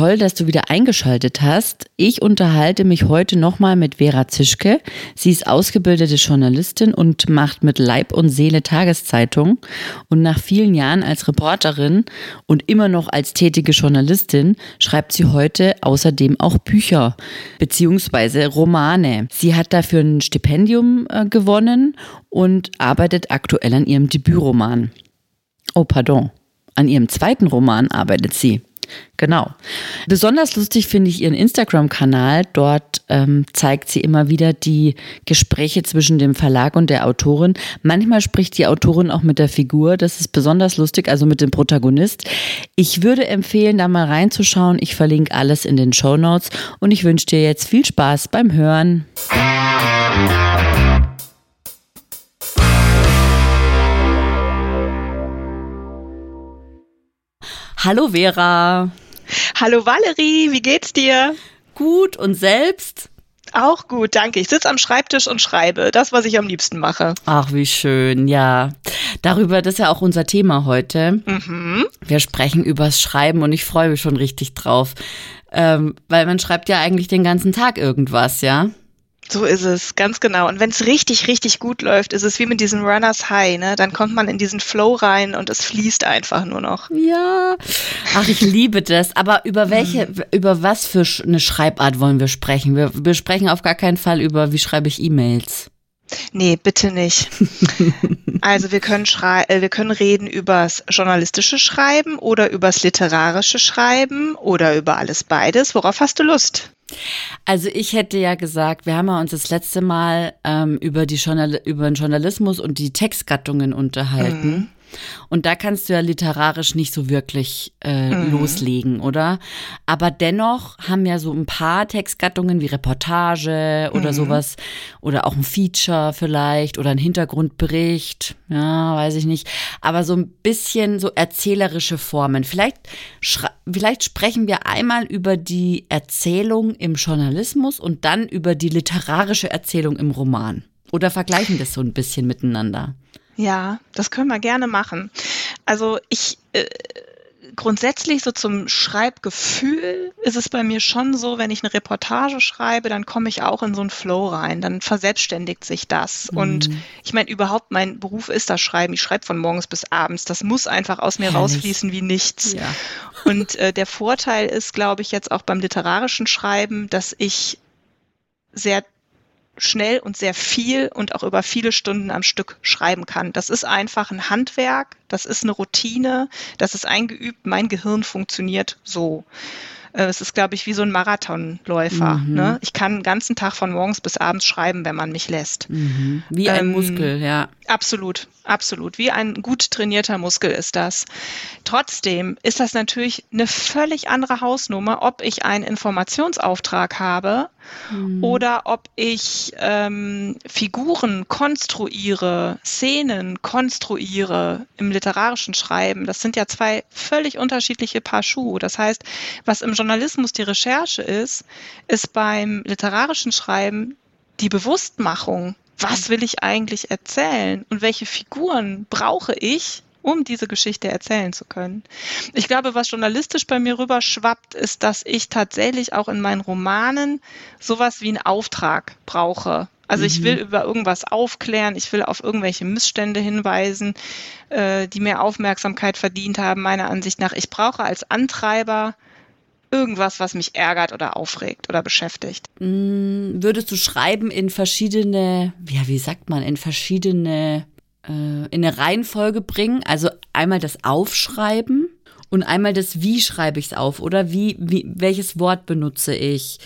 Toll, dass du wieder eingeschaltet hast. Ich unterhalte mich heute nochmal mit Vera Zischke. Sie ist ausgebildete Journalistin und macht mit Leib und Seele Tageszeitung. Und nach vielen Jahren als Reporterin und immer noch als tätige Journalistin schreibt sie heute außerdem auch Bücher beziehungsweise Romane. Sie hat dafür ein Stipendium äh, gewonnen und arbeitet aktuell an ihrem Debütroman. Oh, pardon. An ihrem zweiten Roman arbeitet sie. Genau. Besonders lustig finde ich ihren Instagram-Kanal. Dort ähm, zeigt sie immer wieder die Gespräche zwischen dem Verlag und der Autorin. Manchmal spricht die Autorin auch mit der Figur. Das ist besonders lustig, also mit dem Protagonist. Ich würde empfehlen, da mal reinzuschauen. Ich verlinke alles in den Show Notes und ich wünsche dir jetzt viel Spaß beim Hören. Hallo Vera. Hallo Valerie, wie geht's dir? Gut und selbst? Auch gut, danke. Ich sitze am Schreibtisch und schreibe. Das, was ich am liebsten mache. Ach, wie schön, ja. Darüber, das ist ja auch unser Thema heute. Mhm. Wir sprechen übers Schreiben und ich freue mich schon richtig drauf. Ähm, weil man schreibt ja eigentlich den ganzen Tag irgendwas, ja? So ist es, ganz genau. Und wenn es richtig, richtig gut läuft, ist es wie mit diesem Runners High, ne? Dann kommt man in diesen Flow rein und es fließt einfach nur noch. Ja. Ach, ich liebe das. Aber über welche, mhm. über was für eine Schreibart wollen wir sprechen? Wir, wir sprechen auf gar keinen Fall über, wie schreibe ich E-Mails. Nee, bitte nicht. Also wir können äh, wir können reden übers journalistische Schreiben oder übers literarische Schreiben oder über alles beides. Worauf hast du Lust? Also ich hätte ja gesagt, wir haben ja uns das letzte Mal ähm, über, die Journal über den Journalismus und die Textgattungen unterhalten. Mhm. Und da kannst du ja literarisch nicht so wirklich äh, mhm. loslegen, oder? Aber dennoch haben ja so ein paar Textgattungen wie Reportage oder mhm. sowas oder auch ein Feature vielleicht oder ein Hintergrundbericht, ja, weiß ich nicht. Aber so ein bisschen so erzählerische Formen. Vielleicht, vielleicht sprechen wir einmal über die Erzählung im Journalismus und dann über die literarische Erzählung im Roman. Oder vergleichen das so ein bisschen miteinander. Ja, das können wir gerne machen. Also ich äh, grundsätzlich so zum Schreibgefühl ist es bei mir schon so, wenn ich eine Reportage schreibe, dann komme ich auch in so einen Flow rein, dann verselbstständigt sich das. Mhm. Und ich meine, überhaupt mein Beruf ist das Schreiben. Ich schreibe von morgens bis abends. Das muss einfach aus mir Herrlich. rausfließen wie nichts. Ja. Und äh, der Vorteil ist, glaube ich, jetzt auch beim literarischen Schreiben, dass ich sehr schnell und sehr viel und auch über viele Stunden am Stück schreiben kann. Das ist einfach ein Handwerk, das ist eine Routine, das ist eingeübt, mein Gehirn funktioniert so. Äh, es ist, glaube ich, wie so ein Marathonläufer. Mhm. Ne? Ich kann den ganzen Tag von morgens bis abends schreiben, wenn man mich lässt. Mhm. Wie ein ähm, Muskel, ja. Absolut, absolut. Wie ein gut trainierter Muskel ist das. Trotzdem ist das natürlich eine völlig andere Hausnummer, ob ich einen Informationsauftrag habe mhm. oder ob ich ähm, Figuren konstruiere, Szenen konstruiere im literarischen Schreiben. Das sind ja zwei völlig unterschiedliche Paar Schuhe. Das heißt, was im Journalismus die Recherche ist, ist beim literarischen Schreiben die Bewusstmachung. Was will ich eigentlich erzählen und welche Figuren brauche ich, um diese Geschichte erzählen zu können. Ich glaube, was journalistisch bei mir rüberschwappt, ist, dass ich tatsächlich auch in meinen Romanen sowas wie einen Auftrag brauche. Also ich will mhm. über irgendwas aufklären, ich will auf irgendwelche Missstände hinweisen, äh, die mehr Aufmerksamkeit verdient haben, meiner Ansicht nach. Ich brauche als Antreiber irgendwas, was mich ärgert oder aufregt oder beschäftigt. Mm, würdest du schreiben in verschiedene, ja, wie sagt man, in verschiedene äh, in eine Reihenfolge bringen. Also einmal das Aufschreiben und einmal das Wie schreibe ich es auf oder wie, wie, welches Wort benutze ich.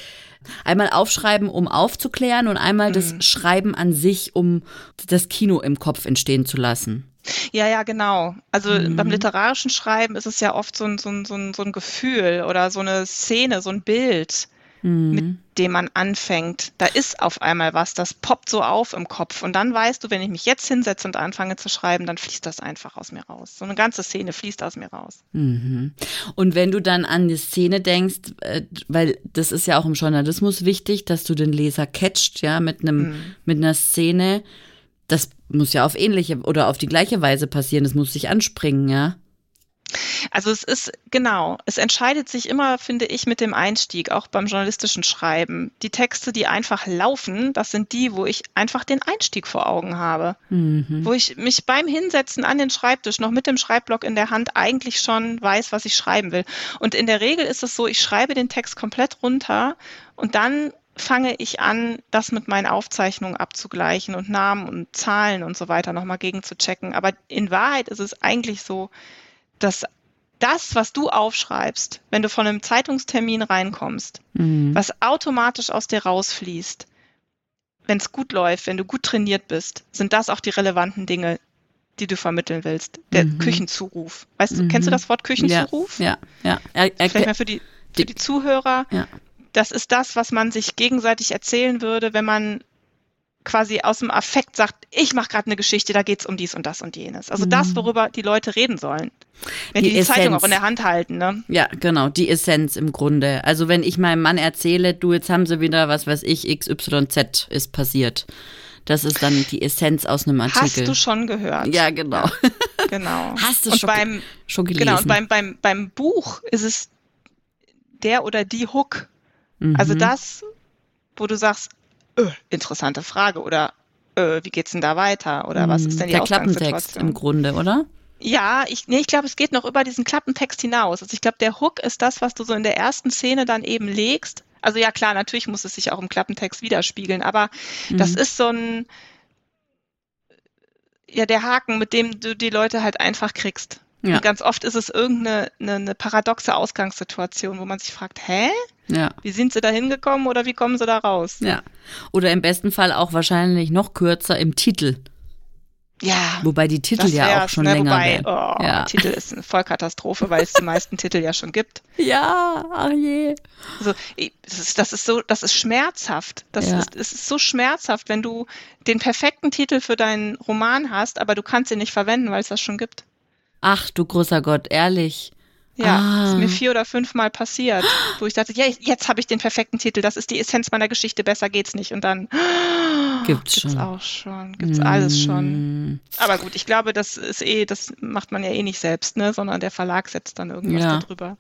Einmal aufschreiben, um aufzuklären und einmal mhm. das Schreiben an sich, um das Kino im Kopf entstehen zu lassen. Ja, ja, genau. Also mhm. beim literarischen Schreiben ist es ja oft so ein, so, ein, so, ein, so ein Gefühl oder so eine Szene, so ein Bild mhm. mit dem man anfängt. Da ist auf einmal was, das poppt so auf im Kopf. Und dann weißt du, wenn ich mich jetzt hinsetze und anfange zu schreiben, dann fließt das einfach aus mir raus. So eine ganze Szene fließt aus mir raus. Mhm. Und wenn du dann an die Szene denkst, äh, weil das ist ja auch im Journalismus wichtig, dass du den Leser catcht, ja, mit einem, mhm. mit einer Szene. Das muss ja auf ähnliche oder auf die gleiche Weise passieren. Das muss sich anspringen, ja. Also es ist genau, es entscheidet sich immer, finde ich, mit dem Einstieg, auch beim journalistischen Schreiben. Die Texte, die einfach laufen, das sind die, wo ich einfach den Einstieg vor Augen habe. Mhm. Wo ich mich beim Hinsetzen an den Schreibtisch noch mit dem Schreibblock in der Hand eigentlich schon weiß, was ich schreiben will. Und in der Regel ist es so, ich schreibe den Text komplett runter und dann fange ich an, das mit meinen Aufzeichnungen abzugleichen und Namen und Zahlen und so weiter nochmal gegen zu checken. Aber in Wahrheit ist es eigentlich so, dass das, was du aufschreibst, wenn du von einem Zeitungstermin reinkommst, mhm. was automatisch aus dir rausfließt, wenn es gut läuft, wenn du gut trainiert bist, sind das auch die relevanten Dinge, die du vermitteln willst. Der mhm. Küchenzuruf. Weißt du, kennst du mhm. das Wort Küchenzuruf? Ja, ja. ja. Er, Vielleicht mal für die, für die Zuhörer. Ja. Das ist das, was man sich gegenseitig erzählen würde, wenn man quasi aus dem Affekt sagt, ich mache gerade eine Geschichte, da geht's um dies und das und jenes. Also mhm. das, worüber die Leute reden sollen. Wenn die, die, die Zeitung auch in der Hand halten, ne? Ja, genau, die Essenz im Grunde. Also wenn ich meinem Mann erzähle, du, jetzt haben sie wieder, was weiß ich, XYZ ist passiert. Das ist dann die Essenz aus einem Artikel. Hast du schon gehört? Ja, genau. Genau. Hast du und schon, beim, schon gelesen? Genau, und beim, beim, beim Buch ist es der oder die Hook. Mhm. Also das, wo du sagst, äh, interessante Frage oder äh, wie geht's denn da weiter oder was ist denn die Der Klappentext im Grunde, oder? Ja, ich, nee, ich glaube, es geht noch über diesen Klappentext hinaus. Also ich glaube, der Hook ist das, was du so in der ersten Szene dann eben legst. Also ja, klar, natürlich muss es sich auch im Klappentext widerspiegeln, aber mhm. das ist so ein, ja, der Haken, mit dem du die Leute halt einfach kriegst. Ja. Und ganz oft ist es irgendeine eine, eine paradoxe Ausgangssituation, wo man sich fragt, hä? Ja. Wie sind sie da hingekommen oder wie kommen sie da raus? Ja. Oder im besten Fall auch wahrscheinlich noch kürzer im Titel. Ja. Wobei die Titel ja auch schon ne? länger Wobei, oh, ja. Titel ist eine Vollkatastrophe, weil es die meisten Titel ja schon gibt. Ja, ach je. Also, das ist, das ist so, das ist schmerzhaft. Das ja. ist, es ist so schmerzhaft, wenn du den perfekten Titel für deinen Roman hast, aber du kannst ihn nicht verwenden, weil es das schon gibt. Ach du großer Gott, ehrlich. Ja, ah. ist mir vier oder fünfmal passiert, wo ich dachte, ja, jetzt habe ich den perfekten Titel, das ist die Essenz meiner Geschichte, besser geht's nicht. Und dann gibt's, gibt's schon. auch schon, gibt's mm. alles schon. Aber gut, ich glaube, das ist eh, das macht man ja eh nicht selbst, ne, sondern der Verlag setzt dann irgendwas ja. darüber.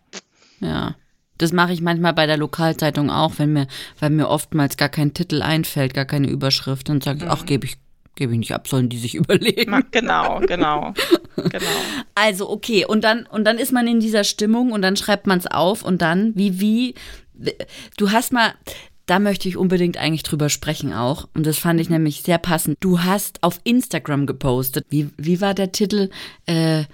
Ja. Das mache ich manchmal bei der Lokalzeitung auch, wenn mir, weil mir oftmals gar kein Titel einfällt, gar keine Überschrift, dann sage ich, mhm. ach, gebe ich gebe ich nicht ab, sollen die sich überlegen. Genau, genau, genau. Also okay, und dann und dann ist man in dieser Stimmung und dann schreibt man es auf und dann wie wie du hast mal da möchte ich unbedingt eigentlich drüber sprechen auch. Und das fand ich nämlich sehr passend. Du hast auf Instagram gepostet. Wie, wie war der Titel? Äh,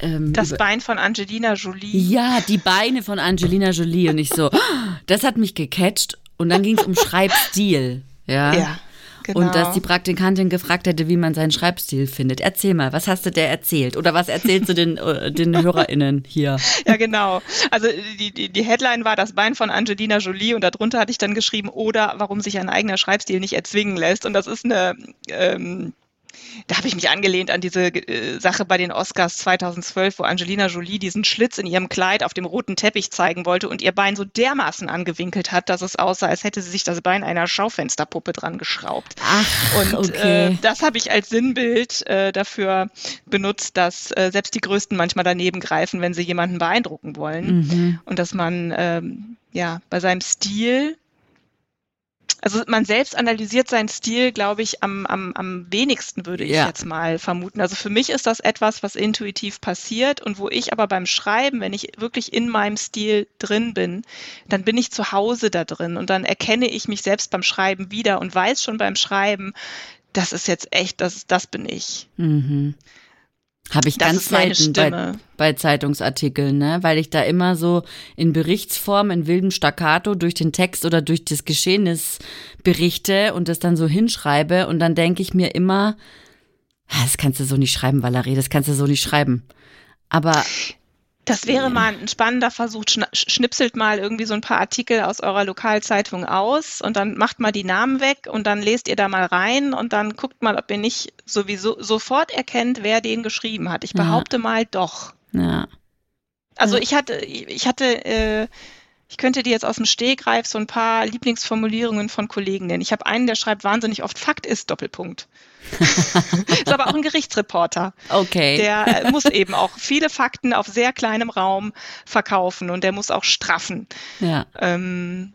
ähm, das Bein von Angelina Jolie. Ja, die Beine von Angelina Jolie. Und ich so, das hat mich gecatcht. Und dann ging es um Schreibstil. Ja. ja. Genau. Und dass die Praktikantin gefragt hätte, wie man seinen Schreibstil findet. Erzähl mal, was hast du der erzählt? Oder was erzählst du den, äh, den HörerInnen hier? Ja, genau. Also die, die, die Headline war das Bein von Angelina Jolie und darunter hatte ich dann geschrieben, oder warum sich ein eigener Schreibstil nicht erzwingen lässt. Und das ist eine ähm, da habe ich mich angelehnt an diese äh, Sache bei den Oscars 2012, wo Angelina Jolie diesen Schlitz in ihrem Kleid auf dem roten Teppich zeigen wollte und ihr Bein so dermaßen angewinkelt hat, dass es aussah, als hätte sie sich das Bein einer Schaufensterpuppe dran geschraubt. Ach, und okay. äh, das habe ich als Sinnbild äh, dafür benutzt, dass äh, selbst die Größten manchmal daneben greifen, wenn sie jemanden beeindrucken wollen. Mhm. Und dass man ähm, ja bei seinem Stil also man selbst analysiert seinen Stil, glaube ich, am, am, am wenigsten, würde ich ja. jetzt mal vermuten. Also für mich ist das etwas, was intuitiv passiert und wo ich aber beim Schreiben, wenn ich wirklich in meinem Stil drin bin, dann bin ich zu Hause da drin und dann erkenne ich mich selbst beim Schreiben wieder und weiß schon beim Schreiben, das ist jetzt echt, das, das bin ich. Mhm. Habe ich Das ganz selten bei, bei Zeitungsartikeln, ne? Weil ich da immer so in Berichtsform, in wildem Staccato durch den Text oder durch das Geschehnis berichte und das dann so hinschreibe und dann denke ich mir immer, "Ah, das kannst du so nicht schreiben, Valerie, das kannst du so nicht schreiben. Aber Das wäre mal ein spannender Versuch. Schnipselt mal irgendwie so ein paar Artikel aus eurer Lokalzeitung aus und dann macht mal die Namen weg und dann lest ihr da mal rein und dann guckt mal, ob ihr nicht sowieso sofort erkennt, wer den geschrieben hat. Ich Ja. behaupte mal doch. ja, Also Ja. ich hatte, ich hatte, äh, ich könnte dir jetzt aus dem Stegreif so ein paar Lieblingsformulierungen von Kollegen nennen. Ich habe einen, der schreibt wahnsinnig oft Fakt ist Doppelpunkt. ist aber auch ein Gerichtsreporter. okay. Der äh, muss eben auch viele Fakten auf sehr kleinem Raum verkaufen und der muss auch straffen. ja, Ähm,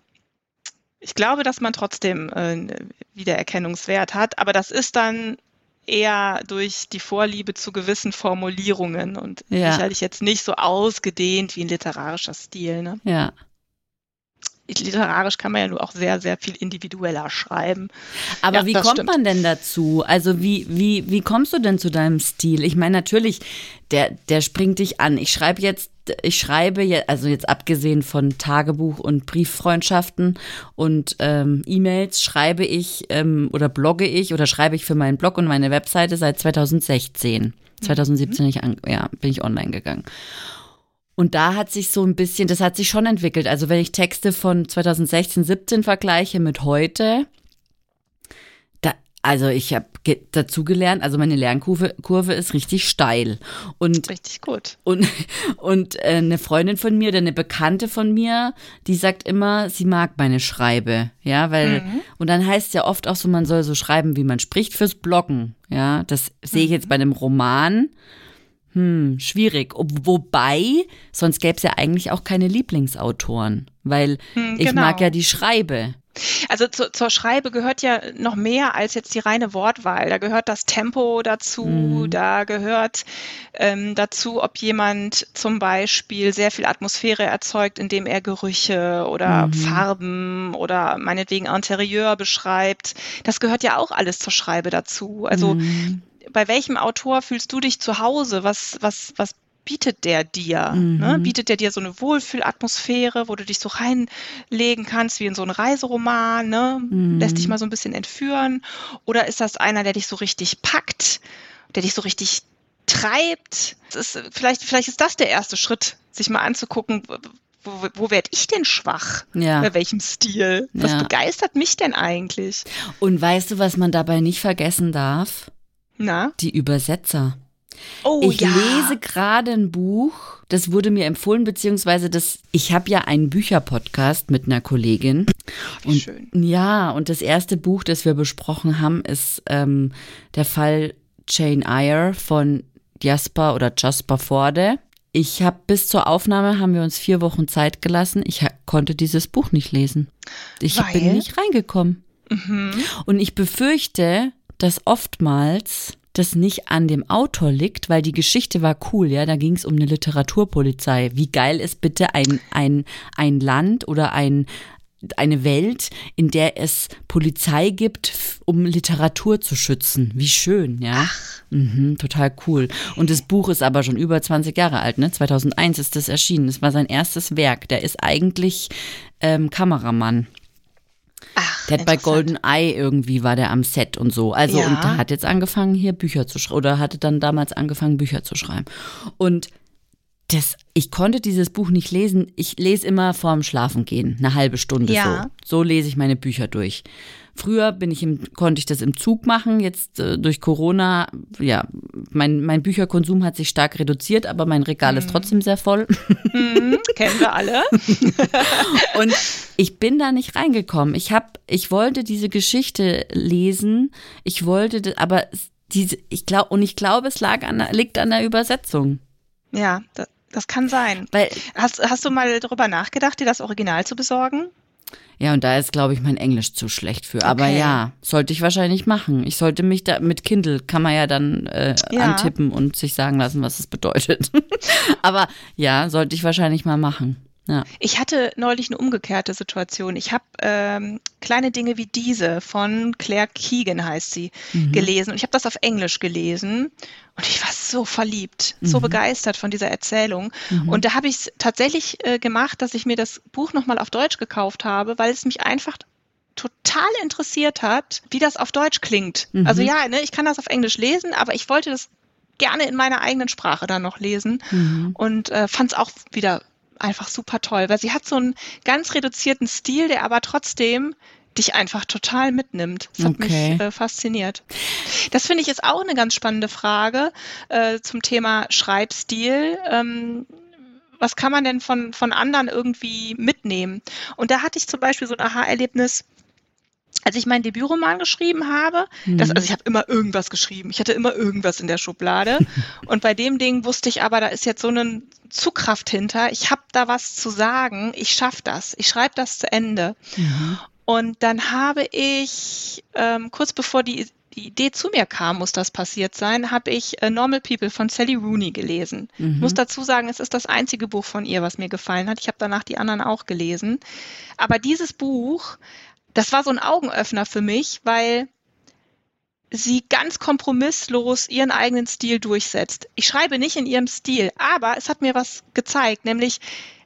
ich glaube, dass man trotzdem äh, Wiedererkennungswert hat, aber das ist dann eher durch die Vorliebe zu gewissen Formulierungen und Ja. sicherlich jetzt nicht so ausgedehnt wie ein literarischer Stil. Ne? ja. Literarisch kann man ja nur auch sehr, sehr viel individueller schreiben. Aber Ja, wie kommt stimmt. man denn dazu? Also wie, wie, wie kommst du denn zu deinem Stil? Ich meine, natürlich, der, der springt dich an. Ich schreibe jetzt, ich schreibe jetzt, also jetzt abgesehen von Tagebuch und Brieffreundschaften und ähm, E-Mails, schreibe ich ähm, oder blogge ich oder schreibe ich für meinen Blog und meine Webseite seit 2016. 2017 ich an, ja, bin ich online gegangen. Und da hat sich so ein bisschen, das hat sich schon entwickelt. Also wenn ich Texte von 2016, 17 vergleiche mit heute, da, also ich habe dazugelernt, also meine Lernkurve Kurve ist richtig steil. Und Richtig gut. und, und äh, eine Freundin von mir oder eine Bekannte von mir, die sagt immer, sie mag meine Schreibe. Ja, weil, und dann heißt ja oft auch so, man soll so schreiben, wie man spricht fürs Bloggen. Ja, das sehe ich jetzt bei einem Roman. Hm, schwierig. Ob, wobei, sonst gäbe es ja eigentlich auch keine Lieblingsautoren, weil Hm, ich genau. mag ja die Schreibe. Also zu, zur Schreibe gehört ja noch mehr als jetzt die reine Wortwahl. Da gehört das Tempo dazu, Mhm. da gehört ähm, dazu, ob jemand zum Beispiel sehr viel Atmosphäre erzeugt, indem er Gerüche oder Mhm. Farben oder meinetwegen Interieur beschreibt. Das gehört ja auch alles zur Schreibe dazu. Also Mhm. Bei welchem Autor fühlst du dich zu Hause? Was, was, was bietet der dir? Mhm. Ne? Bietet der dir so eine Wohlfühlatmosphäre, wo du dich so reinlegen kannst wie in so einen Reiseroman? Ne? Mhm. Lässt dich mal so ein bisschen entführen? Oder ist das einer, der dich so richtig packt, der dich so richtig treibt? Ist, vielleicht, vielleicht ist das der erste Schritt, sich mal anzugucken, wo, wo, wo werde ich denn schwach? Ja. Bei welchem Stil? Was Ja. begeistert mich denn eigentlich? Und weißt du, was man dabei nicht vergessen darf? Na? Die Übersetzer. Oh ich ja. lese gerade ein Buch, das wurde mir empfohlen, beziehungsweise das, ich habe ja einen Bücherpodcast mit einer Kollegin. Und schön. ja, und das erste Buch, das wir besprochen haben, ist ähm, der Fall Jane Eyre von Jasper oder Jasper Forde. Ich habe bis zur Aufnahme haben wir uns vier Wochen Zeit gelassen. Ich konnte dieses Buch nicht lesen. Ich Weil? bin nicht reingekommen. Mhm. Und ich befürchte, dass oftmals das nicht an dem Autor liegt, weil die Geschichte war cool, ja, da ging es um eine Literaturpolizei. Wie geil ist bitte ein, ein, ein Land oder ein, eine Welt, in der es Polizei gibt, um Literatur zu schützen. Wie schön, ja. Mhm, total cool. Und das Buch ist aber schon über 20 Jahre alt, ne? 2001 ist das erschienen. Das war sein erstes Werk. Der ist eigentlich ähm, Kameramann. Ach, Der hat bei. Golden Eye irgendwie war der am Set und so. Also Ja. und der hat jetzt angefangen hier Bücher zu schreiben oder hatte dann damals angefangen Bücher zu schreiben. Und das, ich konnte dieses Buch nicht lesen. Ich lese immer vorm Schlafengehen, eine halbe Stunde Ja. so. So lese ich meine Bücher durch. Früher bin ich im, konnte ich das im Zug machen. Jetzt äh, durch Corona, ja, mein, mein Bücherkonsum hat sich stark reduziert, aber mein Regal ist trotzdem sehr voll. Mhm, kennen wir alle. Und ich bin da nicht reingekommen. Ich hab, ich wollte diese Geschichte lesen. Ich wollte, das, aber es- diese, ich glaube, und ich glaube, es lag an, der- liegt an der Übersetzung. Ja, das, das kann sein. Weil, Hast, hast du mal darüber nachgedacht, dir das Original zu besorgen? Ja, und da ist, glaube ich, mein Englisch zu schlecht für. Aber Okay. ja, sollte ich wahrscheinlich machen. Ich sollte mich da, mit Kindle kann man ja dann äh, Ja. antippen und sich sagen lassen, was es bedeutet. aber ja, sollte ich wahrscheinlich mal machen. Ja. Ich hatte neulich eine umgekehrte Situation. Ich habe ähm, kleine Dinge wie diese von Claire Keegan heißt sie mhm. gelesen und ich habe das auf Englisch gelesen und ich war so verliebt, mhm. so begeistert von dieser Erzählung mhm. und da habe ich es tatsächlich äh, gemacht, dass ich mir das Buch nochmal auf Deutsch gekauft habe, weil es mich einfach total interessiert hat, wie das auf Deutsch klingt. Mhm. Also ja, ne, ich kann das auf Englisch lesen, aber ich wollte das gerne in meiner eigenen Sprache dann noch lesen mhm. und äh, fand es auch wieder einfach super toll, weil sie hat so einen ganz reduzierten Stil, der aber trotzdem dich einfach total mitnimmt. Das hat okay. mich äh, fasziniert. Das finde ich ist auch eine ganz spannende Frage äh, zum Thema Schreibstil. Ähm, was kann man denn von, von anderen irgendwie mitnehmen? Und da hatte ich zum Beispiel so ein Aha-Erlebnis, als ich meinen Debütroman geschrieben habe, mhm. das, also ich habe immer irgendwas geschrieben, ich hatte immer irgendwas in der Schublade. und bei dem Ding wusste ich aber, da ist jetzt so eine Zugkraft hinter, ich habe da was zu sagen, ich schaffe das, ich schreibe das zu Ende. Mhm. Und dann habe ich, ähm, kurz bevor die, die Idee zu mir kam, muss das passiert sein, habe ich äh, Normal People von Sally Rooney gelesen. Mhm. Ich muss dazu sagen, es ist das einzige Buch von ihr, was mir gefallen hat. Ich habe danach die anderen auch gelesen. Aber dieses Buch das war so ein Augenöffner für mich, weil sie ganz kompromisslos ihren eigenen Stil durchsetzt. Ich schreibe nicht in ihrem Stil, aber es hat mir was gezeigt, nämlich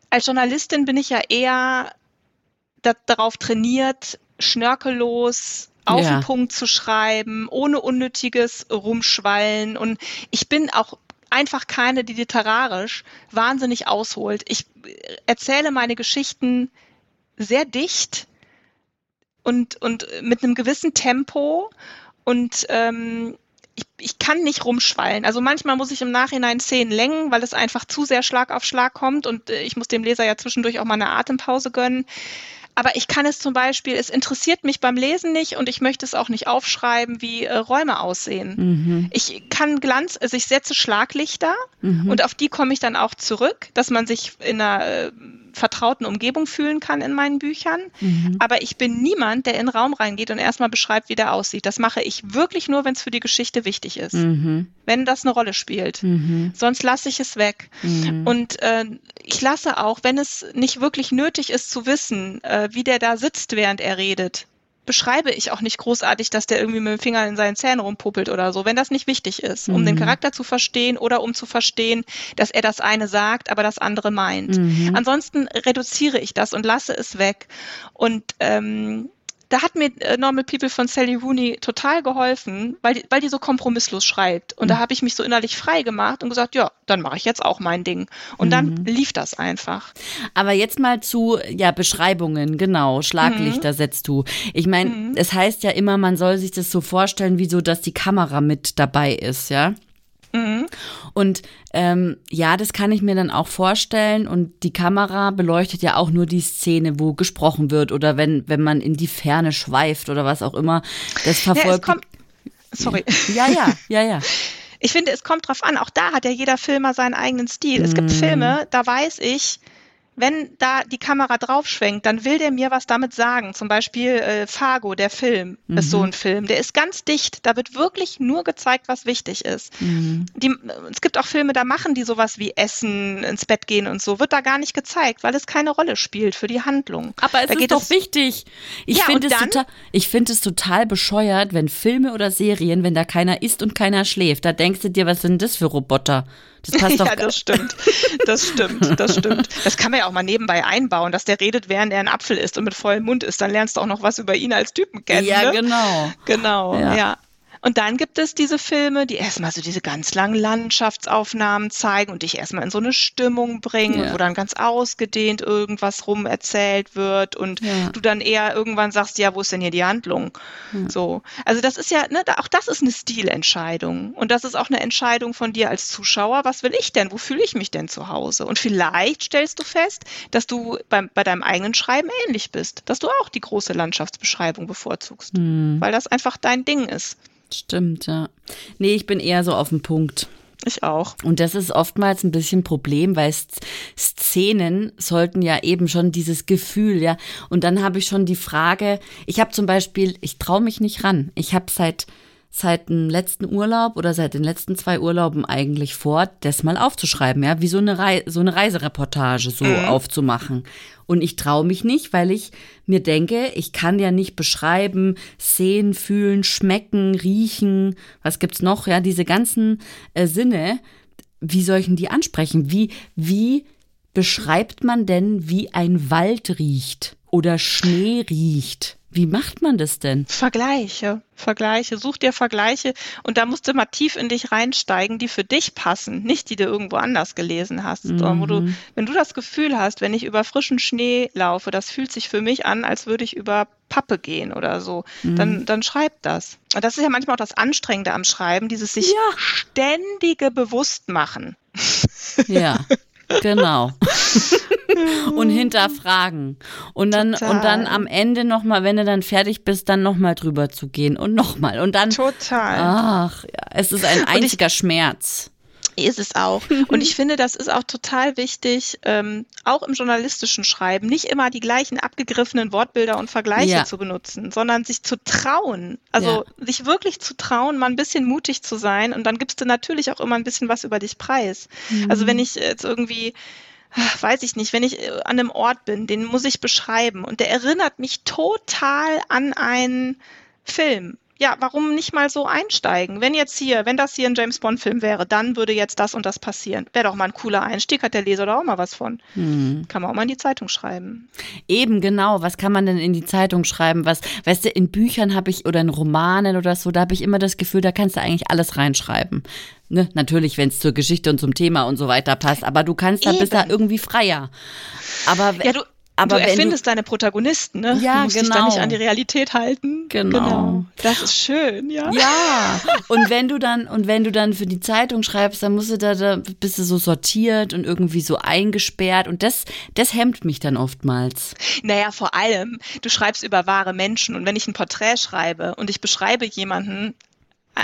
als Journalistin bin ich ja eher da, darauf trainiert, schnörkellos auf ja. den Punkt zu schreiben, ohne unnötiges Rumschwallen. Und ich bin auch einfach keine, die literarisch wahnsinnig ausholt. Ich erzähle meine Geschichten sehr dicht und, und mit einem gewissen Tempo und ähm, ich, ich kann nicht rumschwallen. Also manchmal muss ich im Nachhinein Szenen längen, weil es einfach zu sehr Schlag auf Schlag kommt und äh, ich muss dem Leser ja zwischendurch auch mal eine Atempause gönnen. Aber ich kann es zum Beispiel, es interessiert mich beim Lesen nicht und ich möchte es auch nicht aufschreiben, wie äh, Räume aussehen. Mhm. Ich kann Glanz, also ich setze Schlaglichter mhm. und auf die komme ich dann auch zurück, dass man sich in einer äh, vertrauten Umgebung fühlen kann in meinen Büchern. Mhm. Aber ich bin niemand, der in den Raum reingeht und erstmal beschreibt, wie der aussieht. Das mache ich wirklich nur, wenn es für die Geschichte wichtig ist. Mhm. Wenn das eine Rolle spielt. Mhm. Sonst lasse ich es weg. Mhm. Und äh, ich lasse auch, wenn es nicht wirklich nötig ist zu wissen, äh, wie der da sitzt, während er redet, beschreibe ich auch nicht großartig, dass der irgendwie mit dem Finger in seinen Zähnen rumpuppelt oder so, wenn das nicht wichtig ist, um mhm. den Charakter zu verstehen oder um zu verstehen, dass er das eine sagt, aber das andere meint. Mhm. Ansonsten reduziere ich das und lasse es weg. Und ähm, da hat mir äh, Normal People von Sally Rooney total geholfen, weil die, weil die so kompromisslos schreibt. Und mhm. da habe ich mich so innerlich frei gemacht und gesagt, ja, dann mache ich jetzt auch mein Ding. Und mhm. dann lief das einfach. Aber jetzt mal zu ja Beschreibungen, genau, Schlaglichter mhm. setzt du. Ich meine, mhm. es heißt ja immer, man soll sich das so vorstellen, wie so, dass die Kamera mit dabei ist, ja? Mhm. Und ähm, ja, das kann ich mir dann auch vorstellen. Und die Kamera beleuchtet ja auch nur die Szene, wo gesprochen wird oder wenn, wenn man in die Ferne schweift oder was auch immer. Das verfolgt. Ja, Sorry. Ja, ja, ja, ja. Ich finde, es kommt drauf an. Auch da hat ja jeder Filmer seinen eigenen Stil. Es gibt mhm. Filme, da weiß ich, wenn da die Kamera draufschwenkt, dann will der mir was damit sagen. Zum Beispiel äh, Fargo, der Film, mhm. ist so ein Film. Der ist ganz dicht. Da wird wirklich nur gezeigt, was wichtig ist. Mhm. Die, es gibt auch Filme, da machen die sowas wie Essen, ins Bett gehen und so. Wird da gar nicht gezeigt, weil es keine Rolle spielt für die Handlung. Aber es da ist doch es, wichtig. Ich ja, finde es, total, find es total bescheuert, wenn Filme oder Serien, wenn da keiner isst und keiner schläft, da denkst du dir, was sind das für Roboter? Das passt doch. ja, das stimmt. Das stimmt, das stimmt. Das kann man ja auch mal nebenbei einbauen, dass der redet, während er einen Apfel isst und mit vollem Mund isst. Dann lernst du auch noch was über ihn als Typen kennen. Ja, ne? genau. Genau, ja. ja. Und dann gibt es diese Filme, die erstmal so diese ganz langen Landschaftsaufnahmen zeigen und dich erstmal in so eine Stimmung bringen, ja. wo dann ganz ausgedehnt irgendwas rum erzählt wird und ja. du dann eher irgendwann sagst, ja, wo ist denn hier die Handlung? Ja. So. Also das ist ja, ne, auch das ist eine Stilentscheidung. Und das ist auch eine Entscheidung von dir als Zuschauer. Was will ich denn? Wo fühle ich mich denn zu Hause? Und vielleicht stellst du fest, dass du beim, bei deinem eigenen Schreiben ähnlich bist, dass du auch die große Landschaftsbeschreibung bevorzugst, mhm. weil das einfach dein Ding ist. Stimmt, ja. Nee, ich bin eher so auf den Punkt. Ich auch. Und das ist oftmals ein bisschen Problem, weil Szenen sollten ja eben schon dieses Gefühl, ja. Und dann habe ich schon die Frage, ich habe zum Beispiel, ich traue mich nicht ran. Ich habe seit seit dem letzten Urlaub oder seit den letzten zwei Urlauben eigentlich vor, das mal aufzuschreiben, ja, wie so eine, Rei so eine Reisereportage so mhm. aufzumachen. Und ich traue mich nicht, weil ich mir denke, ich kann ja nicht beschreiben, sehen, fühlen, schmecken, riechen, was gibt's noch, ja, diese ganzen äh, Sinne. Wie soll ich denn die ansprechen? Wie, wie beschreibt man denn, wie ein Wald riecht oder Schnee riecht? Wie macht man das denn? Vergleiche, Vergleiche, such dir Vergleiche und da musst du mal tief in dich reinsteigen, die für dich passen, nicht die du irgendwo anders gelesen hast, mhm. wo du, mhm. wenn du das Gefühl hast, wenn ich über frischen Schnee laufe, das fühlt sich für mich an, als würde ich über Pappe gehen oder so, mhm. dann, dann schreib das. Und das ist ja manchmal auch das Anstrengende am Schreiben, dieses sich ja. ständige Bewusstmachen. Ja. Genau. und hinterfragen. Und dann, und dann am Ende nochmal, wenn du dann fertig bist, dann nochmal drüber zu gehen und nochmal. Und dann. Total. Ach, ja, es ist ein einziger ich, Schmerz. Ist es auch. Und ich finde, das ist auch total wichtig, ähm, auch im journalistischen Schreiben, nicht immer die gleichen abgegriffenen Wortbilder und Vergleiche ja. zu benutzen, sondern sich zu trauen. Also ja. sich wirklich zu trauen, mal ein bisschen mutig zu sein. Und dann gibst du natürlich auch immer ein bisschen was über dich preis. Mhm. Also wenn ich jetzt irgendwie weiß ich nicht, wenn ich äh, an einem Ort bin, den muss ich beschreiben und der erinnert mich total an einen Film ja, warum nicht mal so einsteigen? Wenn jetzt hier, wenn das hier ein James Bond-Film wäre, dann würde jetzt das und das passieren. Wäre doch mal ein cooler Einstieg, hat der Leser da auch mal was von. Hm. Kann man auch mal in die Zeitung schreiben. Eben, genau. Was kann man denn in die Zeitung schreiben? Was, weißt du, in Büchern habe ich oder in Romanen oder so, da habe ich immer das Gefühl, da kannst du eigentlich alles reinschreiben. Ne, natürlich, wenn es zur Geschichte und zum Thema und so weiter passt, aber du kannst da bist da irgendwie freier. Aber ja, du, aber du erfindest du, deine Protagonisten, ne? Ja, du musst genau. dich da nicht an die Realität halten. Genau. genau. Das ist schön, ja. Ja. Und wenn du dann und wenn du dann für die Zeitung schreibst, dann musst du da, da bist du so sortiert und irgendwie so eingesperrt und das das hemmt mich dann oftmals. Naja, vor allem, du schreibst über wahre Menschen und wenn ich ein Porträt schreibe und ich beschreibe jemanden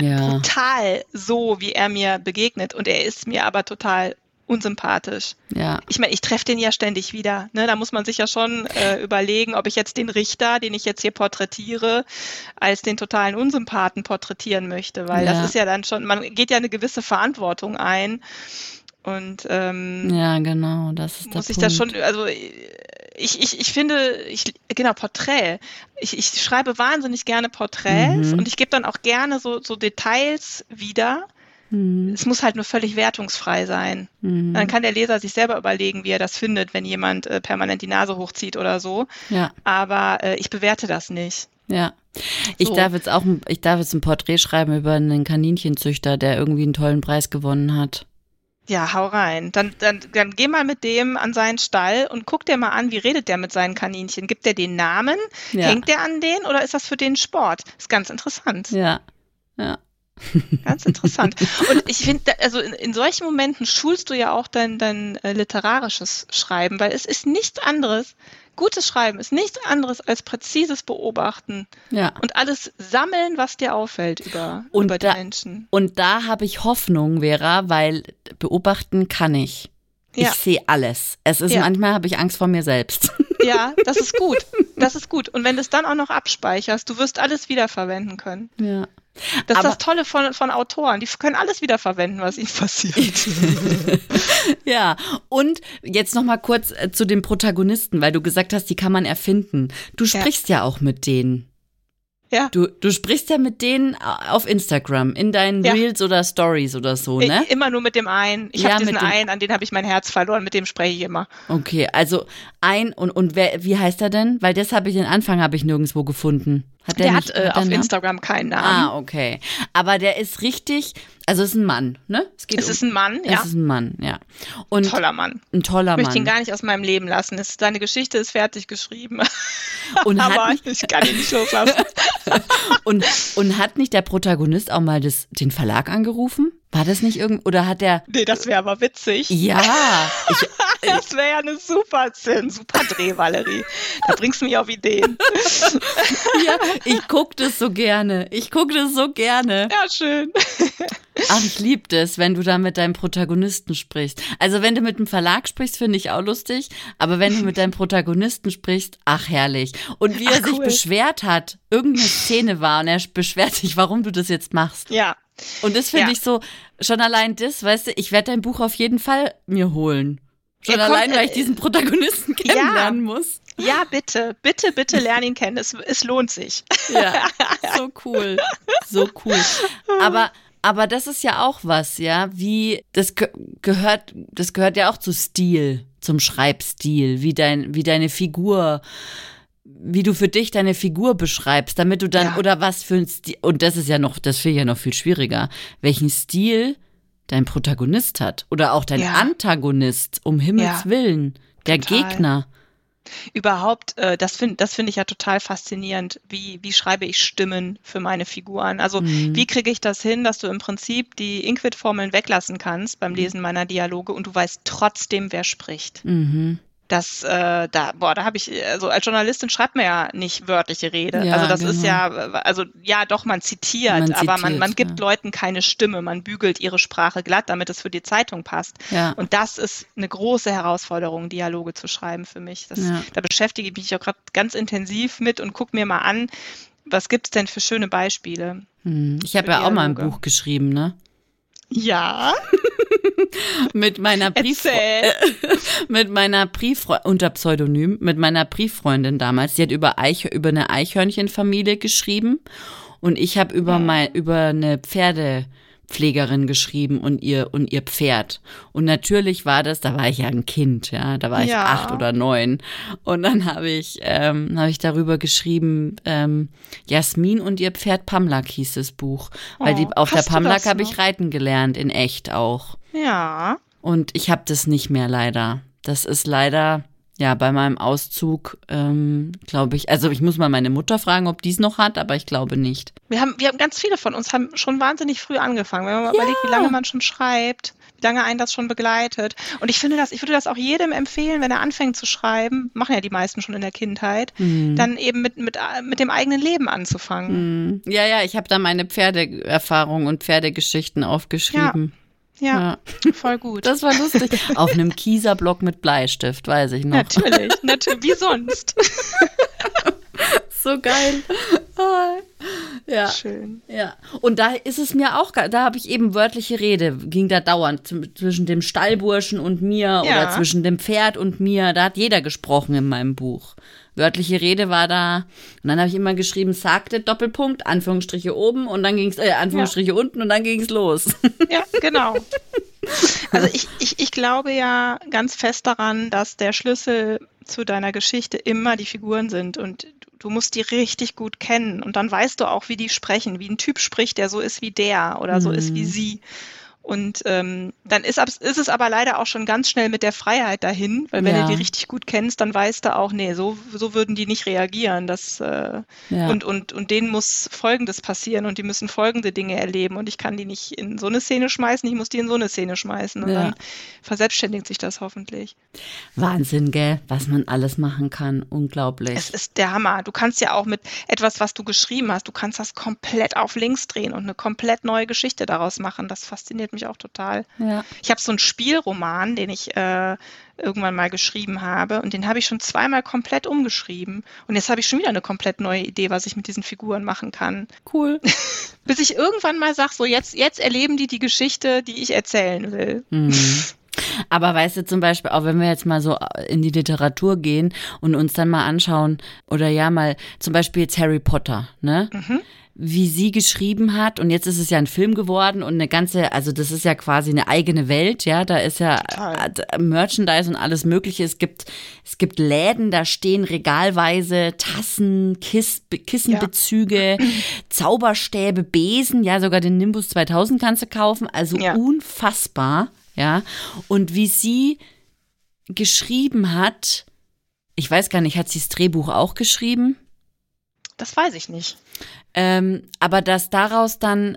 äh, ja. total so, wie er mir begegnet und er ist mir aber total unsympathisch. Ja. Ich meine, ich treffe den ja ständig wieder. Ne? Da muss man sich ja schon äh, überlegen, ob ich jetzt den Richter, den ich jetzt hier porträtiere, als den totalen Unsympathen porträtieren möchte, weil ja. das ist ja dann schon, man geht ja eine gewisse Verantwortung ein. Und ähm, ja, genau, das ist muss ich das schon, also ich, ich, ich finde, ich, genau, Porträt. Ich, ich schreibe wahnsinnig gerne Porträts mhm. und ich gebe dann auch gerne so, so Details wieder Mhm. Es muss halt nur völlig wertungsfrei sein. Mhm. Dann kann der Leser sich selber überlegen, wie er das findet, wenn jemand äh, permanent die Nase hochzieht oder so. Ja. Aber äh, ich bewerte das nicht. Ja. Ich so. darf jetzt auch, ich darf jetzt ein Porträt schreiben über einen Kaninchenzüchter, der irgendwie einen tollen Preis gewonnen hat. Ja, hau rein. Dann, dann, dann geh mal mit dem an seinen Stall und guck dir mal an, wie redet der mit seinen Kaninchen. Gibt der den Namen? Ja. Hängt der an den oder ist das für den Sport? Ist ganz interessant. Ja. Ja. Ganz interessant. Und ich finde, also in, in, solchen Momenten schulst du ja auch dein, dein äh, literarisches Schreiben, weil es ist nichts anderes. Gutes Schreiben ist nichts anderes als präzises Beobachten ja. und alles sammeln, was dir auffällt über, und über die da, Menschen. Und da habe ich Hoffnung, Vera, weil beobachten kann ich. Ja. Ich sehe alles. Es ist ja. manchmal habe ich Angst vor mir selbst. Ja, das ist gut. Das ist gut. Und wenn du es dann auch noch abspeicherst, du wirst alles wiederverwenden können. Ja. Das ist das Tolle von, von Autoren. Die können alles wiederverwenden, was ihnen passiert. ja, und jetzt noch mal kurz äh, zu den Protagonisten, weil du gesagt hast, die kann man erfinden. Du sprichst ja, ja auch mit denen. Ja. Du, du sprichst ja mit denen auf Instagram, in deinen ja. Reels oder Stories oder so, ne? Immer nur mit dem einen. Ich ja, habe diesen einen, an den habe ich mein Herz verloren, mit dem spreche ich immer. Okay, also ein und, und wer, wie heißt er denn? Weil das habe ich den Anfang habe ich nirgendwo gefunden. Hat der, der nicht, hat äh, auf Instagram keinen Namen. Ah, okay. Aber der ist richtig, also es ist ein Mann, ne? Es, es um, ist ein Mann, ja. Es ist ein Mann, ja. Und ein toller Mann. Ein toller Mann. Ich möchte ihn gar nicht aus meinem Leben lassen. Es, seine Geschichte ist fertig geschrieben. Und Aber nicht, ich kann ihn nicht loslassen. und, und hat nicht der Protagonist auch mal das, den Verlag angerufen? War das nicht irgend oder hat der? Nee, das wäre aber witzig. Ja. Ich, das wäre ja eine super, ein super Dreh, Valerie. Da bringst du mich auf Ideen. ja, ich gucke das so gerne. Ich gucke das so gerne. Ja, schön. Ach, ich liebe das, wenn du da mit deinem Protagonisten sprichst. Also wenn du mit dem Verlag sprichst, finde ich auch lustig. Aber wenn du mit deinem Protagonisten sprichst, ach herrlich. Und wie ach, er cool. sich beschwert hat, irgendeine Szene war und er beschwert sich, warum du das jetzt machst. Ja. Und das finde ja. ich so, schon allein das, weißt du, ich werde dein Buch auf jeden Fall mir holen. Schon ja, allein, weil ich äh, diesen Protagonisten kennenlernen ja. muss. Ja, bitte, bitte, bitte lern ihn kennen. Es, es lohnt sich. Ja, so cool. So cool. Aber aber das ist ja auch was, ja, wie das ge gehört, das gehört ja auch zu Stil, zum Schreibstil, wie dein, wie deine Figur, wie du für dich deine Figur beschreibst, damit du dann ja. oder was für ein Stil und das ist ja noch, das finde ich ja noch viel schwieriger, welchen Stil dein Protagonist hat oder auch dein ja. Antagonist, um Himmels ja. Willen, der Total. Gegner. Überhaupt, äh, das finde das finde ich ja total faszinierend. Wie, wie schreibe ich Stimmen für meine Figuren? Also mhm. wie kriege ich das hin, dass du im Prinzip die Inquit-Formeln weglassen kannst beim mhm. Lesen meiner Dialoge und du weißt trotzdem, wer spricht? Mhm das, äh, da, boah, da habe ich, also als Journalistin schreibt man ja nicht wörtliche Rede. Ja, also das genau. ist ja, also ja, doch, man zitiert, man aber man, man gibt ja. Leuten keine Stimme, man bügelt ihre Sprache glatt, damit es für die Zeitung passt. Ja. Und das ist eine große Herausforderung, Dialoge zu schreiben für mich. Das, Da beschäftige ich mich auch gerade ganz intensiv mit und gucke mir mal an, was gibt es denn für schöne Beispiele. Hm. Ich habe ja auch mal ein Buch geschrieben, ne? Ja. mit meiner Brief mit meiner unter Pseudonym mit meiner Brieffreundin damals. Die hat über Eich über eine Eichhörnchenfamilie geschrieben. Und ich habe über mein über eine Pferde Pflegerin geschrieben und ihr und ihr Pferd. Und natürlich war das, da war ich ja ein Kind, ja, da war ich ja. acht oder neun. Und dann habe ich ähm, habe ich darüber geschrieben, ähm, Jasmin und ihr Pferd Pamlak hieß das Buch, weil oh, die auf der Pamlak habe ich reiten gelernt in echt auch. Ja. Und ich habe das nicht mehr leider. Das ist leider ja, bei meinem Auszug ähm, glaube ich, also ich muss mal meine Mutter fragen, ob die es noch hat, aber ich glaube nicht. Wir haben, wir haben ganz viele von uns haben schon wahnsinnig früh angefangen. Wenn man mal ja. überlegt, wie lange man schon schreibt, wie lange einen das schon begleitet. Und ich finde das, ich würde das auch jedem empfehlen, wenn er anfängt zu schreiben, machen ja die meisten schon in der Kindheit, mhm. dann eben mit, mit, mit dem eigenen Leben anzufangen. Mhm. Ja, ja, ich habe da meine Pferdeerfahrung und Pferdegeschichten aufgeschrieben. Ja. Ja, ja, voll gut. Das war lustig. Auf einem Kieserblock mit Bleistift, weiß ich noch. Natürlich, natürlich, wie sonst. so geil. Ja. Schön. Ja. Und da ist es mir auch, da habe ich eben wörtliche Rede, ging da dauernd zwischen dem Stallburschen und mir ja. oder zwischen dem Pferd und mir. Da hat jeder gesprochen in meinem Buch wörtliche Rede war da. Und dann habe ich immer geschrieben, sagte Doppelpunkt, Anführungsstriche oben und dann ging es, äh, Anführungsstriche ja. unten und dann ging es los. Ja, genau. Also ich, ich, ich glaube ja ganz fest daran, dass der Schlüssel zu deiner Geschichte immer die Figuren sind und du musst die richtig gut kennen und dann weißt du auch, wie die sprechen, wie ein Typ spricht, der so ist wie der oder so ist wie mhm. sie. Und ähm, dann ist, ist es aber leider auch schon ganz schnell mit der Freiheit dahin, weil wenn ja. du die richtig gut kennst, dann weißt du auch, nee, so, so würden die nicht reagieren. Das, äh, ja. und, und, und denen muss Folgendes passieren und die müssen folgende Dinge erleben und ich kann die nicht in so eine Szene schmeißen, ich muss die in so eine Szene schmeißen und ja. dann verselbstständigt sich das hoffentlich. Wahnsinn, gell, was man alles machen kann. Unglaublich. Es ist der Hammer. Du kannst ja auch mit etwas, was du geschrieben hast, du kannst das komplett auf links drehen und eine komplett neue Geschichte daraus machen. Das fasziniert mich auch total. Ja. Ich habe so einen Spielroman, den ich äh, irgendwann mal geschrieben habe und den habe ich schon zweimal komplett umgeschrieben und jetzt habe ich schon wieder eine komplett neue Idee, was ich mit diesen Figuren machen kann. Cool. Bis ich irgendwann mal sage, so jetzt, jetzt erleben die die Geschichte, die ich erzählen will. Mhm. Aber weißt du zum Beispiel, auch wenn wir jetzt mal so in die Literatur gehen und uns dann mal anschauen, oder ja mal zum Beispiel jetzt Harry Potter, ne? Mhm wie sie geschrieben hat. Und jetzt ist es ja ein Film geworden und eine ganze, also das ist ja quasi eine eigene Welt, ja. Da ist ja Total. Merchandise und alles Mögliche. Es gibt, es gibt Läden, da stehen regalweise Tassen, Kiss, Kissenbezüge, ja. Zauberstäbe, Besen, ja, sogar den Nimbus 2000 kannst du kaufen. Also ja. unfassbar, ja. Und wie sie geschrieben hat, ich weiß gar nicht, hat sie das Drehbuch auch geschrieben? Das weiß ich nicht. Ähm, aber dass daraus dann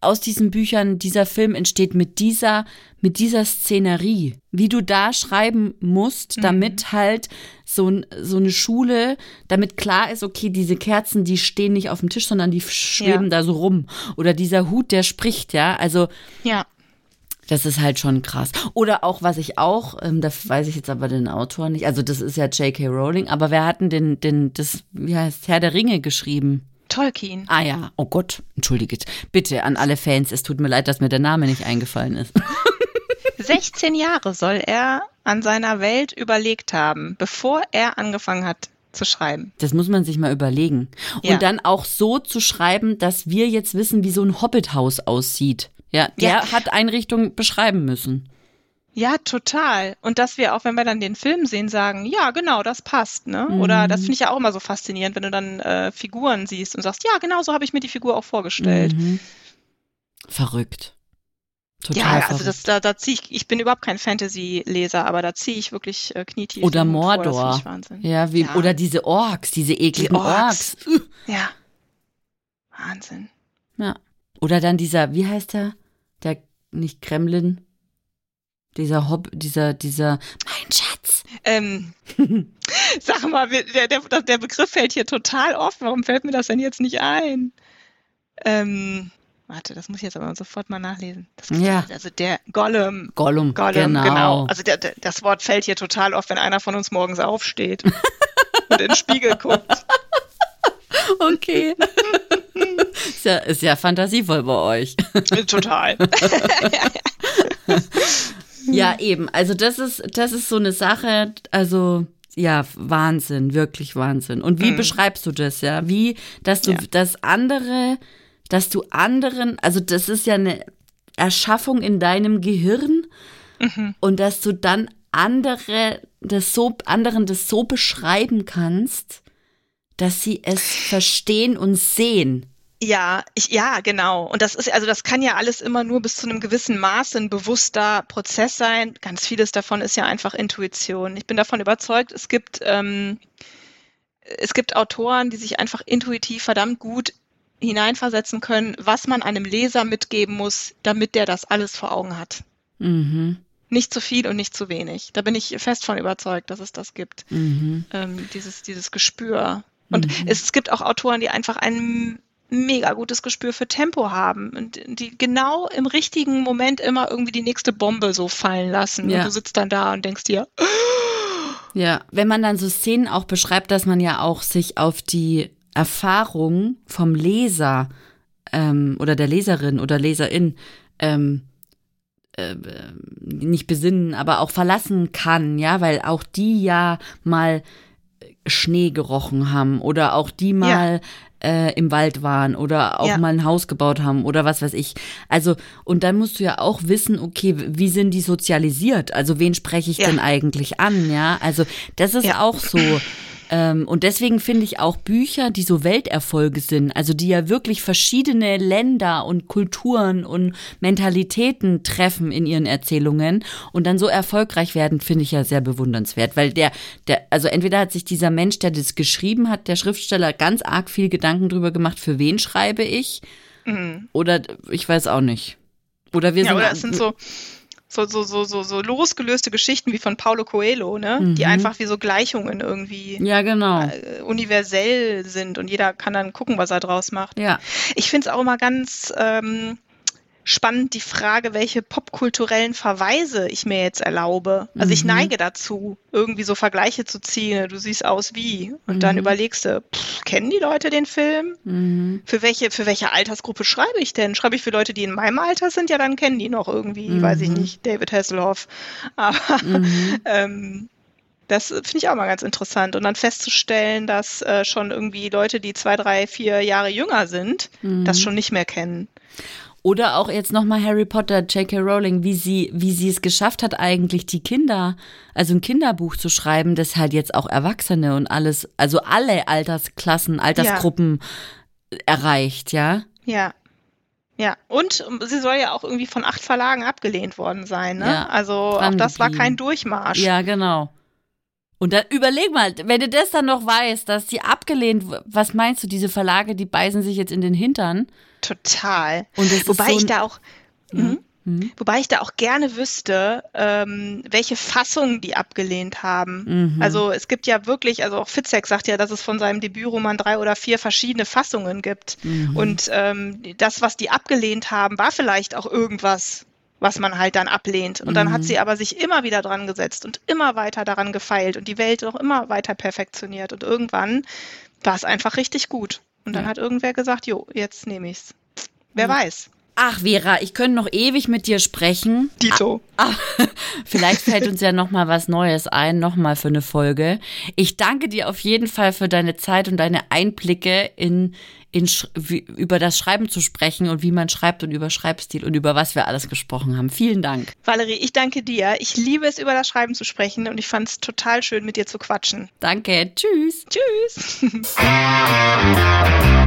aus diesen Büchern, dieser Film entsteht mit dieser, mit dieser Szenerie. Wie du da schreiben musst, mhm. damit halt so, so eine Schule, damit klar ist, okay, diese Kerzen, die stehen nicht auf dem Tisch, sondern die schweben ja. da so rum. Oder dieser Hut, der spricht, ja. Also. Ja. Das ist halt schon krass. Oder auch, was ich auch, ähm, da weiß ich jetzt aber den Autor nicht, also das ist ja J.K. Rowling, aber wer hat denn den, den, das, wie heißt, Herr der Ringe geschrieben? Tolkien. Ah ja, oh Gott, entschuldigt. Bitte an alle Fans, es tut mir leid, dass mir der Name nicht eingefallen ist. 16 Jahre soll er an seiner Welt überlegt haben, bevor er angefangen hat zu schreiben. Das muss man sich mal überlegen. Ja. Und dann auch so zu schreiben, dass wir jetzt wissen, wie so ein Hobbithaus aussieht. Ja, der ja. hat Einrichtungen beschreiben müssen. Ja, total. Und dass wir auch, wenn wir dann den Film sehen, sagen, ja, genau, das passt. Ne? Mhm. Oder das finde ich ja auch immer so faszinierend, wenn du dann äh, Figuren siehst und sagst, ja, genau so habe ich mir die Figur auch vorgestellt. Mhm. Verrückt. Total ja, verrückt. also das, da, da ziehe ich, ich bin überhaupt kein Fantasy-Leser, aber da ziehe ich wirklich äh, knietief. Oder Mordor. Vor, ja, wie, ja. oder diese Orks, diese ekligen die Orks. Orks. Ja. Wahnsinn. Ja. Oder dann dieser, wie heißt der? Der, nicht Kremlin, dieser Hob, dieser, dieser, mein Schatz. Ähm, sag mal, der, der, der Begriff fällt hier total oft. Warum fällt mir das denn jetzt nicht ein? Ähm, warte, das muss ich jetzt aber sofort mal nachlesen. ja. Also der Gollum. Gollum, Gollum genau. genau. Also der, der, das Wort fällt hier total oft, wenn einer von uns morgens aufsteht und in den Spiegel guckt. Okay. ist, ja, ist ja fantasievoll bei euch. Total. Ja, mhm. eben. Also das ist, das ist so eine Sache, also ja, Wahnsinn, wirklich Wahnsinn. Und wie mhm. beschreibst du das, ja? Wie, dass du ja. das andere, dass du anderen, also das ist ja eine Erschaffung in deinem Gehirn mhm. und dass du dann andere das so, anderen das so beschreiben kannst, dass sie es verstehen und sehen. Ja, ich, ja, genau. Und das ist, also das kann ja alles immer nur bis zu einem gewissen Maße ein bewusster Prozess sein. Ganz vieles davon ist ja einfach Intuition. Ich bin davon überzeugt, es gibt, ähm, es gibt Autoren, die sich einfach intuitiv verdammt gut hineinversetzen können, was man einem Leser mitgeben muss, damit der das alles vor Augen hat. Mhm. Nicht zu viel und nicht zu wenig. Da bin ich fest von überzeugt, dass es das gibt. Mhm. Ähm, dieses, dieses Gespür. Und mhm. es, es gibt auch Autoren, die einfach einen mega gutes Gespür für Tempo haben und die genau im richtigen Moment immer irgendwie die nächste Bombe so fallen lassen. Ja. Und du sitzt dann da und denkst dir. Ja, wenn man dann so Szenen auch beschreibt, dass man ja auch sich auf die Erfahrung vom Leser ähm, oder der Leserin oder Leserin ähm, äh, nicht besinnen, aber auch verlassen kann, ja, weil auch die ja mal Schnee gerochen haben oder auch die mal äh, im Wald waren oder auch ja. mal ein Haus gebaut haben oder was weiß ich. Also, und dann musst du ja auch wissen, okay, wie sind die sozialisiert? Also, wen spreche ich ja. denn eigentlich an? Ja, also, das ist ja. auch so. Ähm, und deswegen finde ich auch Bücher, die so Welterfolge sind, also die ja wirklich verschiedene Länder und Kulturen und Mentalitäten treffen in ihren Erzählungen und dann so erfolgreich werden, finde ich ja sehr bewundernswert, weil der, der, also entweder hat sich dieser Mensch, der das geschrieben hat, der Schriftsteller, ganz arg viel Gedanken drüber gemacht, für wen schreibe ich, mhm. oder ich weiß auch nicht. Oder wir ja, sind. Oder es sind so, so, so, so, so, so losgelöste Geschichten wie von Paulo Coelho, ne? Mhm. Die einfach wie so Gleichungen irgendwie ja, genau. äh, universell sind und jeder kann dann gucken, was er draus macht. Ja. Ich finde es auch immer ganz ähm, spannend die Frage, welche popkulturellen Verweise ich mir jetzt erlaube. Also mhm. ich neige dazu, irgendwie so Vergleiche zu ziehen. Du siehst aus wie. Und mhm. dann überlegst du, pff, kennen die Leute den Film? Mhm. Für welche, für welche Altersgruppe schreibe ich denn? Schreibe ich für Leute, die in meinem Alter sind? Ja, dann kennen die noch irgendwie, weiß ich mhm. nicht, David Hasselhoff. Aber mhm. ähm, das finde ich auch mal ganz interessant. Und dann festzustellen, dass äh, schon irgendwie Leute, die zwei, drei, vier Jahre jünger sind, das mhm. schon nicht mehr kennen. Oder auch jetzt nochmal Harry Potter, J.K. Rowling, wie sie, wie sie es geschafft hat, eigentlich die Kinder, also ein Kinderbuch zu schreiben, das halt jetzt auch Erwachsene und alles, also alle Altersklassen, Altersgruppen ja. erreicht, ja? Ja. Ja, und sie soll ja auch irgendwie von acht Verlagen abgelehnt worden sein, ne? Ja, also auch das war kein Durchmarsch. Ja, genau. Und dann überleg mal, wenn du das dann noch weißt, dass die abgelehnt, was meinst du, diese Verlage, die beißen sich jetzt in den Hintern? Total. Wobei so ich da auch, mhm. Mhm. Wobei ich da auch gerne wüsste, ähm, welche Fassung die abgelehnt haben. Mhm. Also es gibt ja wirklich, also auch Fitzek sagt ja, dass es von seinem Debütroman drei oder vier verschiedene Fassungen gibt. Mhm. Und ähm, das, was die abgelehnt haben, war vielleicht auch irgendwas, was man halt dann ablehnt. Und dann hat mhm. sie aber sich immer wieder dran gesetzt und immer weiter daran gefeilt und die Welt auch immer weiter perfektioniert. Und irgendwann war es einfach richtig gut. Und dann ja. hat irgendwer gesagt, jo, jetzt nehme ich's. Wer ja. weiß. Ach, Vera, ich könnte noch ewig mit dir sprechen. Dito. Ah, ah, vielleicht fällt uns ja noch mal was Neues ein, noch mal für eine Folge. Ich danke dir auf jeden Fall für deine Zeit und deine Einblicke in, in wie, über das Schreiben zu sprechen und wie man schreibt und über Schreibstil und über was wir alles gesprochen haben. Vielen Dank. Valerie, ich danke dir. Ich liebe es, über das Schreiben zu sprechen und ich fand es total schön, mit dir zu quatschen. Danke. Tschüss. Tschüss.